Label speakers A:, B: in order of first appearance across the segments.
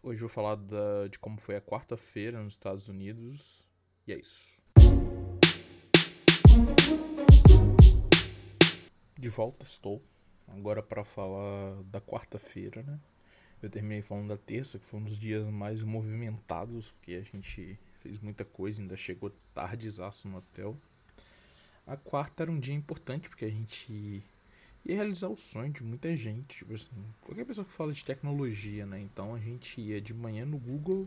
A: Hoje eu vou falar da, de como foi a quarta-feira nos Estados Unidos. E é isso. De volta estou. Agora para falar da quarta-feira, né? Eu terminei falando da terça, que foi um dos dias mais movimentados, porque a gente fez muita coisa, ainda chegou tardezaço no hotel. A quarta era um dia importante, porque a gente ia realizar o sonho de muita gente, tipo assim, qualquer pessoa que fala de tecnologia, né? Então a gente ia de manhã no Google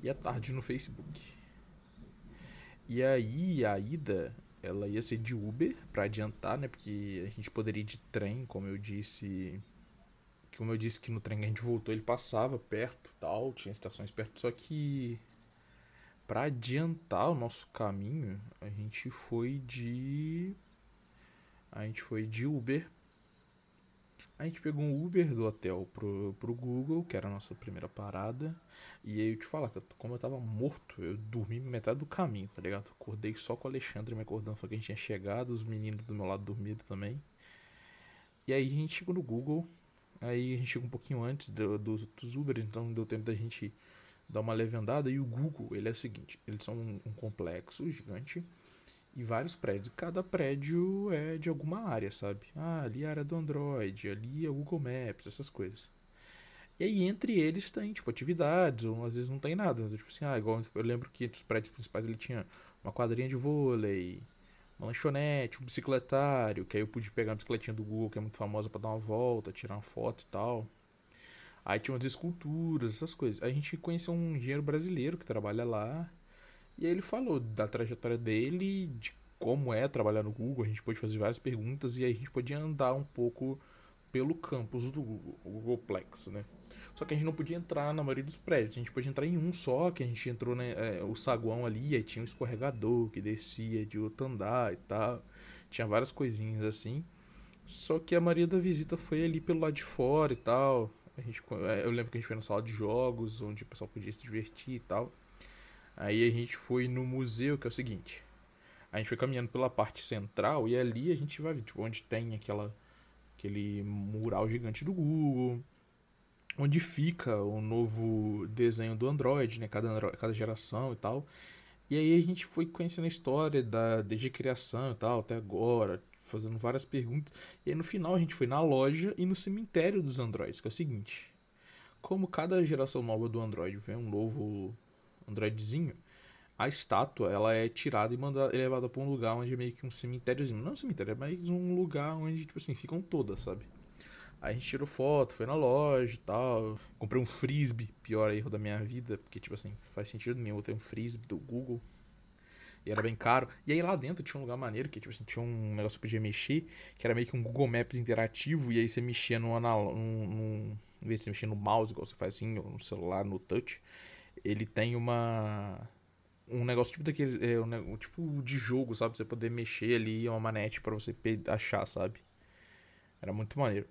A: e à tarde no Facebook. E aí a ida, ela ia ser de Uber para adiantar, né? Porque a gente poderia ir de trem, como eu disse, como eu disse que no trem que a gente voltou, ele passava perto, tal, tinha estações perto, só que para adiantar o nosso caminho, a gente foi de a gente foi de Uber a gente pegou um Uber do hotel pro, pro Google, que era a nossa primeira parada. E aí eu te falar, como eu tava morto, eu dormi metade do caminho, tá ligado? Acordei só com o Alexandre me acordando, só que a gente tinha chegado, os meninos do meu lado dormindo também. E aí a gente chegou no Google, aí a gente chegou um pouquinho antes do, dos, dos Uber, então deu tempo da gente dar uma levantada. E o Google, ele é o seguinte, eles são um, um complexo gigante e vários prédios. Cada prédio é de alguma área, sabe? Ah, ali é a área do Android, ali é o Google Maps, essas coisas. E aí entre eles tem, tipo, atividades, ou às vezes não tem nada. Tipo assim, ah, igual eu lembro que entre os prédios principais ele tinha uma quadrinha de vôlei, uma lanchonete, um bicicletário, que aí eu pude pegar a bicicletinha do Google, que é muito famosa para dar uma volta, tirar uma foto e tal. Aí tinha umas esculturas, essas coisas. A gente conheceu um engenheiro brasileiro que trabalha lá. E aí ele falou da trajetória dele, de como é trabalhar no Google, a gente pôde fazer várias perguntas e aí a gente podia andar um pouco pelo campus do Google, o Googleplex, né? Só que a gente não podia entrar na maioria dos prédios, a gente podia entrar em um só, que a gente entrou né, é, o saguão ali, aí tinha um escorregador que descia de outro andar e tal, tinha várias coisinhas assim. Só que a maioria da visita foi ali pelo lado de fora e tal. A gente, é, eu lembro que a gente foi na sala de jogos, onde o pessoal podia se divertir e tal. Aí a gente foi no museu, que é o seguinte. A gente foi caminhando pela parte central e ali a gente vai ver, tipo, onde tem aquela aquele mural gigante do Google, onde fica o novo desenho do Android, né, cada cada geração e tal. E aí a gente foi conhecendo a história da desde a criação e tal até agora, fazendo várias perguntas. E aí no final a gente foi na loja e no cemitério dos Androids, que é o seguinte: como cada geração nova do Android vem um novo Androidzinho, a estátua ela é tirada e mandada, levada para um lugar onde é meio que um cemitériozinho. Não é um cemitério, é mais um lugar onde, tipo assim, ficam todas, sabe? Aí a gente tirou foto, foi na loja e tal. Comprei um frisbee, pior erro da minha vida, porque, tipo assim, faz sentido nenhum eu ter um frisbee do Google. E era bem caro. E aí lá dentro tinha um lugar maneiro, que tipo assim, tinha um negócio que podia mexer, que era meio que um Google Maps interativo, e aí você mexia no anal. Em vez de você mexer no mouse, igual você faz assim, ou no celular, no touch ele tem uma um negócio tipo daquele é, um, tipo de jogo, sabe? Você poder mexer ali uma manete para você achar, sabe? Era muito maneiro.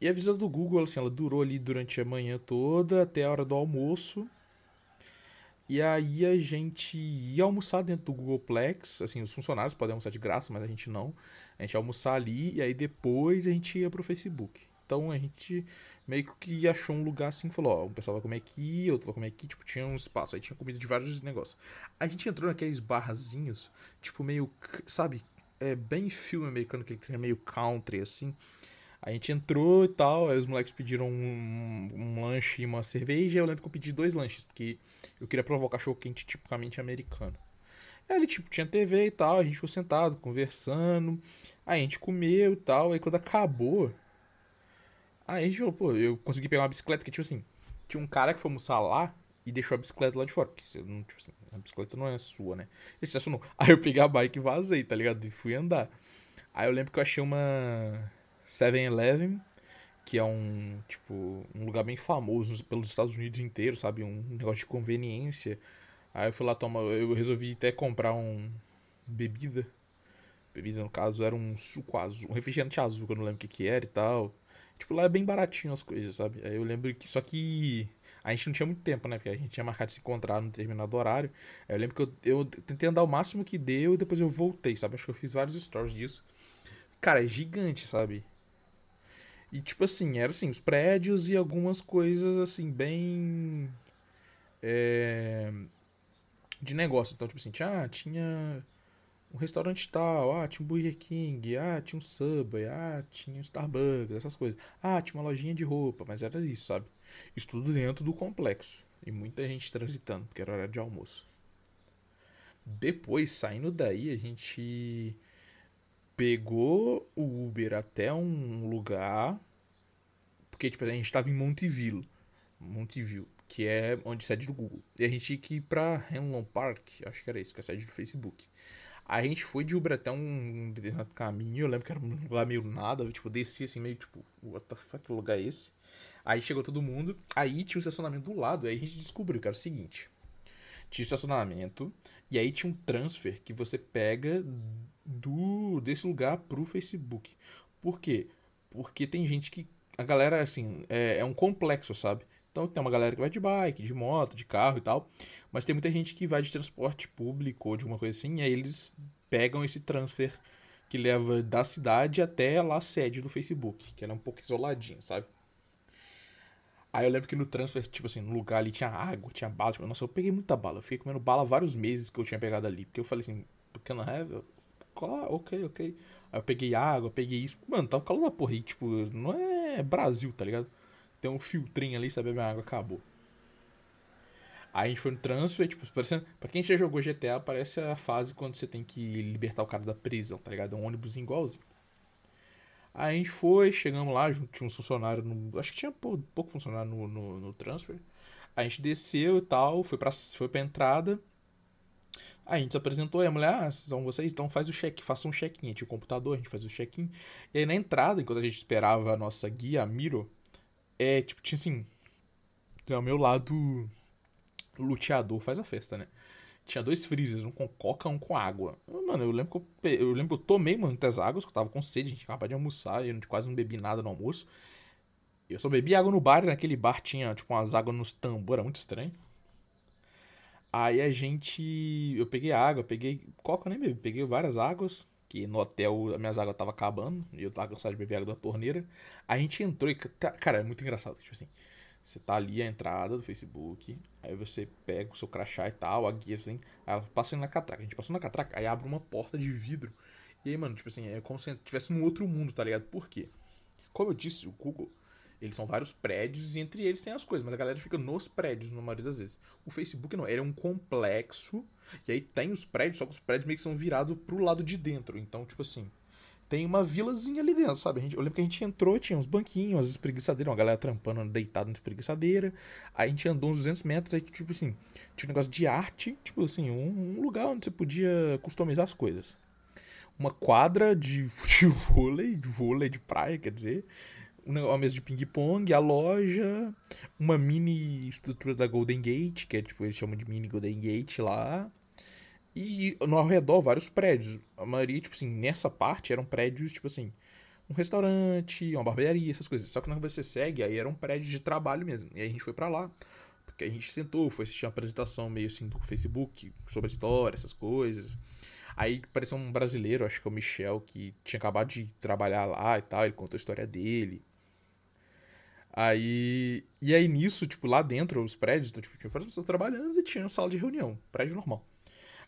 A: E a visita do Google, assim, ela durou ali durante a manhã toda, até a hora do almoço. E aí a gente ia almoçar dentro do Googleplex, assim, os funcionários podem almoçar de graça, mas a gente não. A gente ia almoçar ali e aí depois a gente ia pro Facebook. Então a gente meio que achou um lugar assim, falou, ó, um pessoal vai comer aqui, outro vai comer aqui, tipo, tinha um espaço, aí tinha comida de vários negócios. A gente entrou naqueles barzinhos, tipo, meio, sabe, é bem filme americano, que ele meio country, assim. A gente entrou e tal, aí os moleques pediram um, um lanche e uma cerveja, eu lembro que eu pedi dois lanches, porque eu queria provar o cachorro quente tipicamente americano. Aí ele, tipo, tinha TV e tal, a gente ficou sentado, conversando, aí a gente comeu e tal, aí quando acabou, Aí a gente falou, pô, eu consegui pegar uma bicicleta que, tipo assim, tinha um cara que foi almoçar lá e deixou a bicicleta lá de fora. Porque tipo assim, a bicicleta não é sua, né? Ele estacionou. Aí eu peguei a bike e vazei, tá ligado? E fui andar. Aí eu lembro que eu achei uma 7-Eleven, que é um, tipo, um lugar bem famoso pelos Estados Unidos inteiro, sabe? Um negócio de conveniência. Aí eu fui lá tomar, eu resolvi até comprar um bebida. Bebida, no caso, era um suco azul, um refrigerante azul, que eu não lembro o que que era e tal. Tipo, lá é bem baratinho as coisas, sabe? Aí eu lembro que. Só que. A gente não tinha muito tempo, né? Porque a gente tinha marcado de se encontrar no determinado horário. Aí eu lembro que eu, eu tentei andar o máximo que deu e depois eu voltei, sabe? Acho que eu fiz vários stories disso. Cara, é gigante, sabe? E tipo assim, era assim, os prédios e algumas coisas assim, bem. É, de negócio. Então, tipo assim, tinha, tinha um restaurante tal, ah, tinha um Burger King, ah, tinha um Subway, ah, tinha um Starbucks, essas coisas. Ah, tinha uma lojinha de roupa, mas era isso, sabe? Isso tudo dentro do complexo. E muita gente transitando, porque era hora de almoço. Depois, saindo daí, a gente pegou o Uber até um lugar. Porque, tipo, a gente tava em Montevideo. Montevideo, que é onde sede do Google. E a gente tinha que ir pra Henlon Park, acho que era isso, que é a sede do Facebook. Aí a gente foi de Uber até um determinado caminho, eu lembro que era um lugar meio nada, eu, tipo, desci assim, meio tipo, what the fuck, que lugar é esse? Aí chegou todo mundo, aí tinha o estacionamento do lado, aí a gente descobriu que era o seguinte: tinha estacionamento, e aí tinha um transfer que você pega do desse lugar pro Facebook. Por quê? Porque tem gente que. A galera, assim, é, é um complexo, sabe? Então tem uma galera que vai de bike, de moto, de carro e tal. Mas tem muita gente que vai de transporte público ou de alguma coisa assim. E aí eles pegam esse transfer que leva da cidade até lá a sede do Facebook, que era um pouco isoladinho, sabe? Aí eu lembro que no transfer, tipo assim, no lugar ali tinha água, tinha bala. Tipo, nossa, eu peguei muita bala. Eu fiquei comendo bala vários meses que eu tinha pegado ali. Porque eu falei assim, porque não é? Ok, ok. Aí eu peguei água, peguei isso. Mano, tava calor da porra. E, tipo, não é Brasil, tá ligado? Tem um filtrinho ali, sabe? Minha água acabou. Aí a gente foi no transfer, tipo, parecendo. Pra quem já jogou GTA, parece a fase quando você tem que libertar o cara da prisão, tá ligado? É um ônibus igualzinho. Aí a gente foi, chegamos lá, tinha um funcionário no. Acho que tinha pouco, pouco funcionário no, no, no, transfer. A gente desceu e tal, foi pra, foi pra entrada. Aí a gente se apresentou e a mulher, ah, são vocês, então faz o check, faça um check-in. Tinha o computador, a gente faz o check-in. E aí na entrada, enquanto a gente esperava a nossa guia, a Miro, é tipo, tinha assim. Tem meu lado luteador faz a festa, né? Tinha dois freezers, um com coca, um com água. Mano, eu lembro que eu, eu lembro eu tomei muitas águas, que eu tava com sede, a gente acabava de almoçar, eu quase não bebi nada no almoço. Eu só bebi água no bar, e naquele bar tinha, tipo, umas águas nos tambor, era muito estranho. Aí a gente. Eu peguei água, peguei. Coca nem bebi, peguei várias águas. Que no hotel as minhas águas estavam acabando. E eu tava cansado de beber água da torneira. A gente entrou e. Cara, é muito engraçado. Tipo assim. Você tá ali a entrada do Facebook, aí você pega o seu crachá e tal, a guia assim, aí ela passa na catraca. A gente passou na catraca, aí abre uma porta de vidro. E aí, mano, tipo assim, é como se estivesse num outro mundo, tá ligado? Por quê? Como eu disse, o Google, eles são vários prédios e entre eles tem as coisas, mas a galera fica nos prédios na maioria das vezes. O Facebook não, ele é um complexo, e aí tem os prédios, só que os prédios meio que são virados pro lado de dentro. Então, tipo assim, tem uma vilazinha ali dentro, sabe? Gente, eu lembro que a gente entrou, tinha uns banquinhos, umas espreguiçadeiras, uma galera trampando deitada na espreguiçadeira. Aí a gente andou uns 200 metros, aí, tipo assim, tinha um negócio de arte, tipo assim, um, um lugar onde você podia customizar as coisas. Uma quadra de, de vôlei, de vôlei de praia, quer dizer. Uma mesa de ping-pong, a loja, uma mini estrutura da Golden Gate, que é tipo, eles chamam de mini Golden Gate lá. E no ao redor, vários prédios. A maioria, tipo assim, nessa parte eram prédios, tipo assim, um restaurante, uma barbearia, essas coisas. Só que quando você segue, aí eram prédios de trabalho mesmo. E aí a gente foi para lá. Porque a gente sentou, foi assistir uma apresentação meio assim do Facebook sobre a história, essas coisas. Aí apareceu um brasileiro, acho que é o Michel, que tinha acabado de trabalhar lá e tal. Ele contou a história dele. Aí. E aí nisso, tipo, lá dentro, os prédios, então, tipo, tinha várias pessoas trabalhando e tinha uma sala de reunião, prédio normal.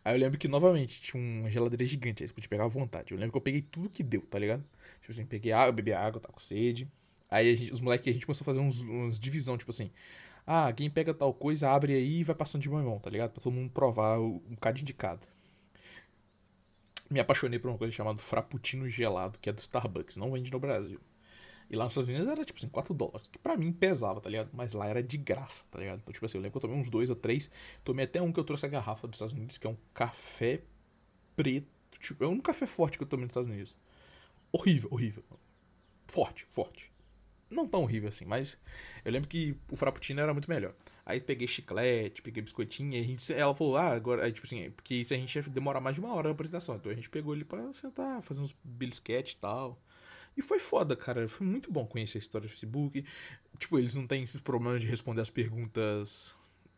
A: Aí eu lembro que, novamente, tinha uma geladeira gigante, aí você podia pegar à vontade. Eu lembro que eu peguei tudo que deu, tá ligado? Tipo assim, peguei água, bebi água, tava com sede. Aí gente, os moleques, a gente começou a fazer uns, uns divisão, tipo assim. Ah, quem pega tal coisa, abre aí e vai passando de mão em mão, tá ligado? Pra todo mundo provar um bocadinho de cada. Me apaixonei por uma coisa chamada Frappuccino Gelado, que é do Starbucks, não vende no Brasil. E lá nos Estados Unidos era tipo assim, 4 dólares. Que pra mim pesava, tá ligado? Mas lá era de graça, tá ligado? Então, tipo assim, eu lembro que eu tomei uns dois ou três. Tomei até um que eu trouxe a garrafa dos Estados Unidos, que é um café preto. Tipo, é um café forte que eu tomei nos Estados Unidos. Horrível, horrível. Forte, forte. Não tão horrível assim, mas eu lembro que o Frappuccino era muito melhor. Aí peguei chiclete, peguei biscoitinho, e a gente, ela falou, ah, agora, aí, tipo assim, porque isso a gente ia demorar mais de uma hora na apresentação. Então a gente pegou ele pra sentar, fazer uns belisquete e tal. E foi foda, cara. Foi muito bom conhecer a história do Facebook. Tipo, eles não têm esses problemas de responder as perguntas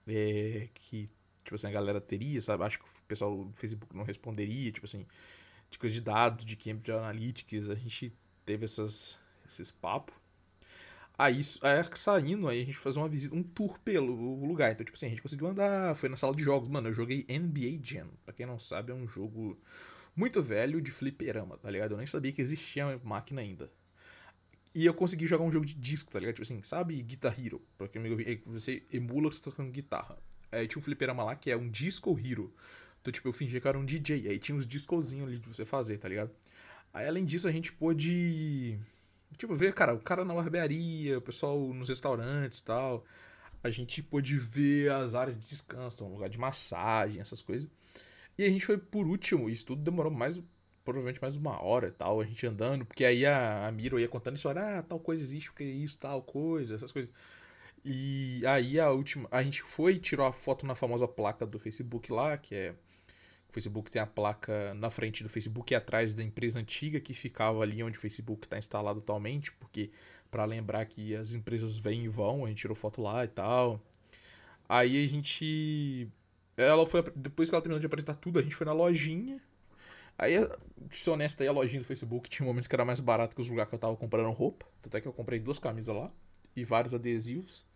A: é, que, tipo assim, a galera teria, sabe? Acho que o pessoal do Facebook não responderia, tipo assim, de coisa de dados, de Cambridge Analytics. A gente teve essas, esses papos. Aí, aí saindo, aí a gente fazia uma visita, um tour pelo lugar. Então, tipo assim, a gente conseguiu andar, foi na sala de jogos. Mano, eu joguei NBA Jam. Pra quem não sabe, é um jogo muito velho de fliperama, tá ligado? Eu nem sabia que existia máquina ainda. E eu consegui jogar um jogo de disco, tá ligado? Tipo assim, sabe Guitar Hero? Pra quem me você emula você tocando guitarra. Aí tinha um fliperama lá que é um Disco Hero. Então, tipo, eu fingia que era um DJ. Aí tinha uns discozinhos ali de você fazer, tá ligado? Aí, além disso, a gente pôde Tipo, ver, cara, o cara na barbearia, o pessoal nos restaurantes e tal. A gente pôde ver as áreas de descanso, um lugar de massagem, essas coisas. E a gente foi por último, isso tudo demorou mais, provavelmente mais uma hora e tal, a gente andando, porque aí a, a Miro ia contando isso, ah, tal coisa existe, porque isso, tal coisa, essas coisas. E aí a última, a gente foi, tirou a foto na famosa placa do Facebook lá, que é o Facebook tem a placa na frente do Facebook e atrás da empresa antiga que ficava ali onde o Facebook está instalado atualmente, porque para lembrar que as empresas vêm e vão, a gente tirou foto lá e tal. Aí a gente ela foi depois que ela terminou de apresentar tudo, a gente foi na lojinha. Aí, de ser honesto, aí a lojinha do Facebook tinha momentos que era mais barato que os lugares que eu tava comprando roupa. Até que eu comprei duas camisas lá e vários adesivos.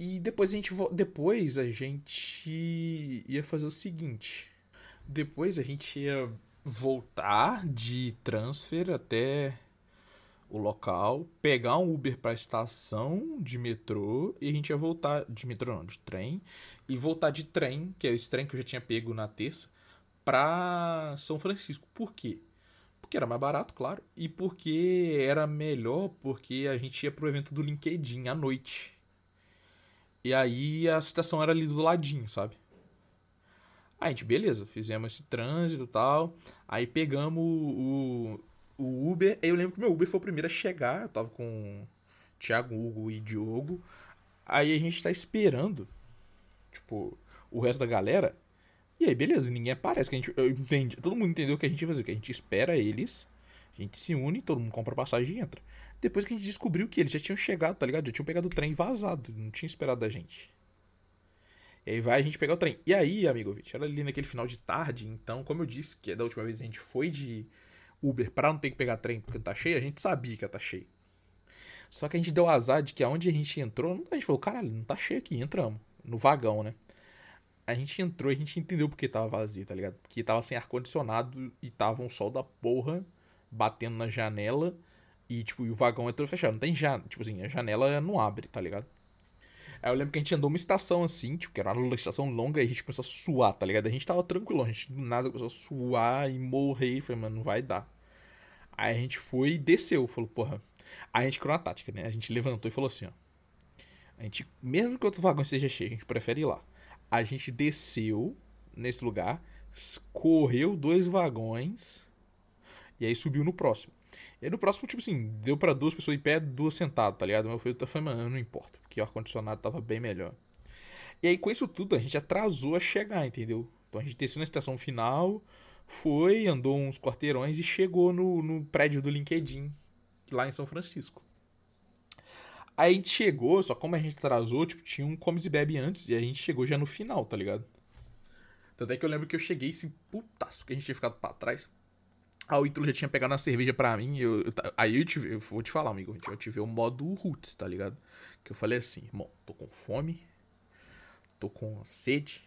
A: E depois a gente depois a gente ia fazer o seguinte. Depois a gente ia voltar de transfer até o local, pegar um Uber para a estação de metrô e a gente ia voltar de metrô não, de trem e voltar de trem, que é esse trem que eu já tinha pego na terça, para São Francisco. Por quê? Porque era mais barato, claro, e porque era melhor porque a gente ia pro evento do LinkedIn à noite. E aí a estação era ali do ladinho, sabe? Aí a gente, beleza, fizemos esse trânsito e tal. Aí pegamos o, o Uber. Eu lembro que meu Uber foi o primeiro a chegar. Eu tava com Thiago, Hugo e Diogo. Aí a gente tá esperando, tipo, o resto da galera. E aí, beleza, ninguém aparece. Que a gente, eu entendi, todo mundo entendeu o que a gente ia fazer. Que a gente espera eles, a gente se une, todo mundo compra passagem e entra. Depois que a gente descobriu que eles já tinham chegado, tá ligado? Já tinham pegado o trem vazado. Não tinha esperado a gente. E aí vai a gente pegar o trem. E aí, amigo era ali naquele final de tarde, então, como eu disse, que da última vez a gente foi de Uber pra não ter que pegar trem porque tá cheio, a gente sabia que ia tá cheio. Só que a gente deu azar de que aonde a gente entrou, a gente falou, caralho, não tá cheio aqui, entramos. No vagão, né? A gente entrou e a gente entendeu porque tava vazio, tá ligado? Porque tava sem ar-condicionado e tava um sol da porra batendo na janela. E, tipo, e o vagão entrou fechado. Não tem janela. Tipo assim, a janela não abre, tá ligado? Aí eu lembro que a gente andou uma estação assim, tipo, que era uma estação longa, e a gente começou a suar, tá ligado? A gente tava tranquilo, a gente do nada começou a suar e morrer. E falei, mano, não vai dar. Aí a gente foi e desceu, falou, porra. Aí a gente criou uma tática, né? A gente levantou e falou assim, ó. A gente, mesmo que outro vagão esteja cheio, a gente prefere ir lá. A gente desceu nesse lugar, correu dois vagões e aí subiu no próximo. E aí no próximo, tipo assim, deu para duas pessoas em pé, duas sentadas, tá ligado? Mas eu falei, mano, não importa, porque o ar-condicionado tava bem melhor. E aí com isso tudo a gente atrasou a chegar, entendeu? Então a gente desceu na estação final, foi, andou uns quarteirões e chegou no, no prédio do LinkedIn, lá em São Francisco. Aí a gente chegou, só como a gente atrasou, tipo, tinha um comes e bebe antes, e a gente chegou já no final, tá ligado? Tanto é que eu lembro que eu cheguei assim, putaço, que a gente tinha ficado pra trás. A o Ítalo já tinha pegado a cerveja pra mim. Eu, eu, aí eu, eu vou te falar, amigo. Eu tive o modo roots, tá ligado? Que eu falei assim, irmão, tô com fome, tô com sede,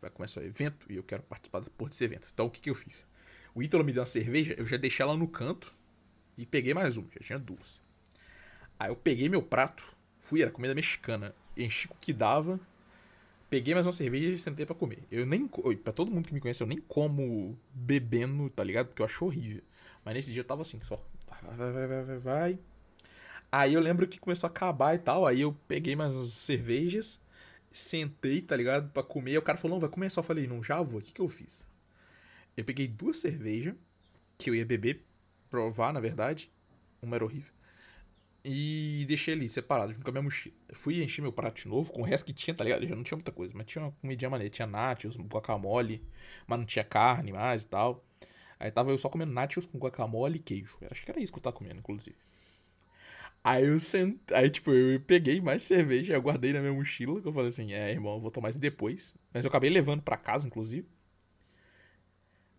A: vai começar o evento e eu quero participar da desse evento. Então o que que eu fiz? O Ítalo me deu uma cerveja, eu já deixei ela no canto e peguei mais uma, já tinha duas. Aí eu peguei meu prato, fui, era comida mexicana, enchi o que dava Peguei mais uma cerveja e sentei para comer. Eu nem. para todo mundo que me conhece, eu nem como bebendo, tá ligado? Porque eu acho horrível. Mas nesse dia eu tava assim, só. Vai, vai, vai, vai, vai. Aí eu lembro que começou a acabar e tal. Aí eu peguei mais umas cervejas, sentei, tá ligado? Pra comer. O cara falou, não, vai começar. Eu falei, não, já vou. O que, que eu fiz? Eu peguei duas cervejas que eu ia beber, provar, na verdade. Uma era horrível. E deixei ali, separado, junto com a minha mochila. Fui encher meu prato de novo, com o resto que tinha, tá ligado? Já não tinha muita coisa, mas tinha uma comidinha maneira. Tinha nachos, guacamole, mas não tinha carne mais e tal. Aí tava eu só comendo nachos com guacamole e queijo. Acho que era isso que eu tava comendo, inclusive. Aí eu sentei, aí tipo, eu peguei mais cerveja, eu guardei na minha mochila, que eu falei assim, é, irmão, eu vou tomar isso depois. Mas eu acabei levando para casa, inclusive.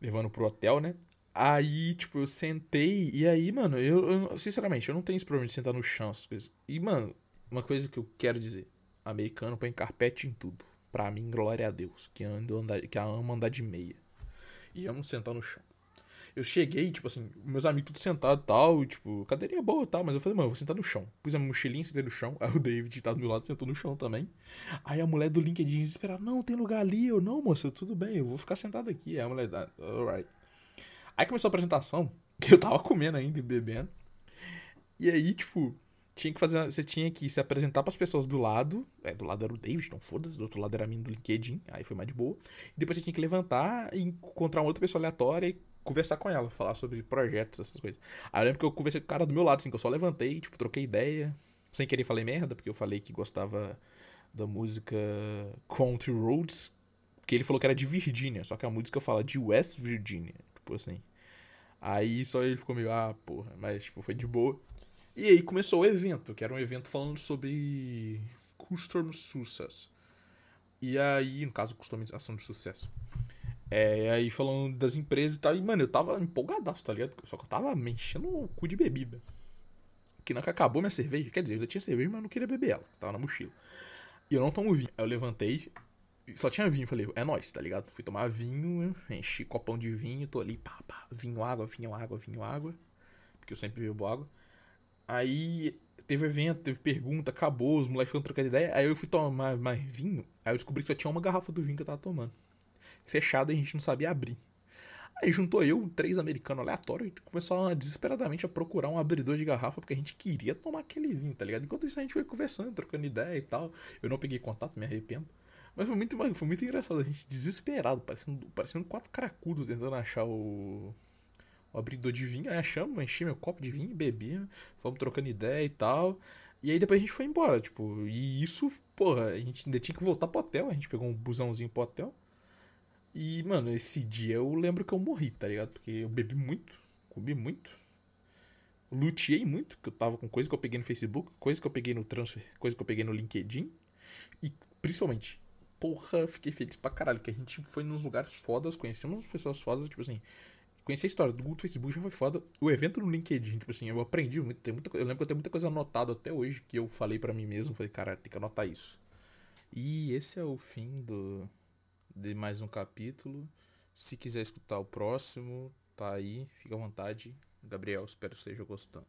A: Levando pro hotel, né? Aí, tipo, eu sentei e aí, mano, eu, eu, sinceramente, eu não tenho esse problema de sentar no chão, essas coisas. E, mano, uma coisa que eu quero dizer: americano põe carpete em tudo. Pra mim, glória a Deus, que, ando andar, que ama andar de meia. E amo sentar no chão. Eu cheguei, tipo assim, meus amigos tudo sentados e tal, e tipo, cadeirinha boa e tal, mas eu falei, mano, eu vou sentar no chão. Pus a mochilinha, sentei no chão, aí o David tá do meu lado, sentou no chão também. Aí a mulher do LinkedIn desesperada, não, tem lugar ali, eu, não, moça, tudo bem, eu vou ficar sentado aqui. Aí a mulher, ah, alright. Aí começou a apresentação, que eu tava comendo ainda e bebendo. E aí, tipo, tinha que fazer. Você tinha que se apresentar para as pessoas do lado. É, do lado era o David, então foda-se. Do outro lado era a minha do LinkedIn. Aí foi mais de boa. E depois você tinha que levantar e encontrar uma outra pessoa aleatória e conversar com ela, falar sobre projetos, essas coisas. Aí eu lembro que eu conversei com o cara do meu lado, assim, que eu só levantei, tipo, troquei ideia. Sem querer falei merda, porque eu falei que gostava da música Country Roads. Que ele falou que era de Virgínia, só que a música fala de West Virginia. Tipo assim. Aí só ele ficou meio, ah, porra, mas tipo, foi de boa. E aí começou o evento, que era um evento falando sobre Customer Success. E aí, no caso, customização de sucesso. É, aí falando das empresas e tal. E, mano, eu tava empolgadaço, tá ligado? Só que eu tava me enchendo o cu de bebida. Que não que acabou minha cerveja. Quer dizer, eu já tinha cerveja, mas não queria beber ela. Tava na mochila. E eu não tomo vinho. Aí eu levantei, só tinha vinho. Falei, é nóis, tá ligado? Fui tomar vinho, enchi copão de vinho, tô ali, pá, pá, vinho, água, vinho, água, vinho, água. Porque eu sempre bebo água. Aí teve evento, teve pergunta, acabou, os moleques foram trocando ideia. Aí eu fui tomar mais, vinho. Aí eu descobri que só tinha uma garrafa do vinho que eu tava tomando. Fechada a gente não sabia abrir. Aí juntou eu, três americanos aleatórios, e começou desesperadamente a procurar um abridor de garrafa, porque a gente queria tomar aquele vinho, tá ligado? Enquanto isso a gente foi conversando, trocando ideia e tal. Eu não peguei contato, me arrependo. Mas foi muito, foi muito engraçado, a gente desesperado, parecendo, parecendo quatro cracudos tentando achar o, o abridor de vinho. Aí achamos, enchi meu copo de vinho, bebi, fomos trocando ideia e tal. E aí depois a gente foi embora, tipo, e isso, porra, a gente ainda tinha que voltar pro hotel, a gente pegou um busãozinho pro hotel. E, mano, esse dia eu lembro que eu morri, tá ligado? Porque eu bebi muito, comi muito, luteei muito, que eu tava com coisa que eu peguei no Facebook, coisa que eu peguei no transfer, coisa que eu peguei no LinkedIn. E, principalmente, porra, fiquei feliz pra caralho, que a gente foi nos lugares fodas, conhecemos pessoas fodas, tipo assim, conheci a história do Google Facebook já foi foda. O evento no LinkedIn, tipo assim, eu aprendi muito, tem muita, eu lembro que eu tenho muita coisa anotada até hoje que eu falei para mim mesmo, falei, cara, tem que anotar isso. E esse é o fim do de mais um capítulo. Se quiser escutar o próximo, tá aí, fica à vontade. Gabriel, espero que esteja gostando.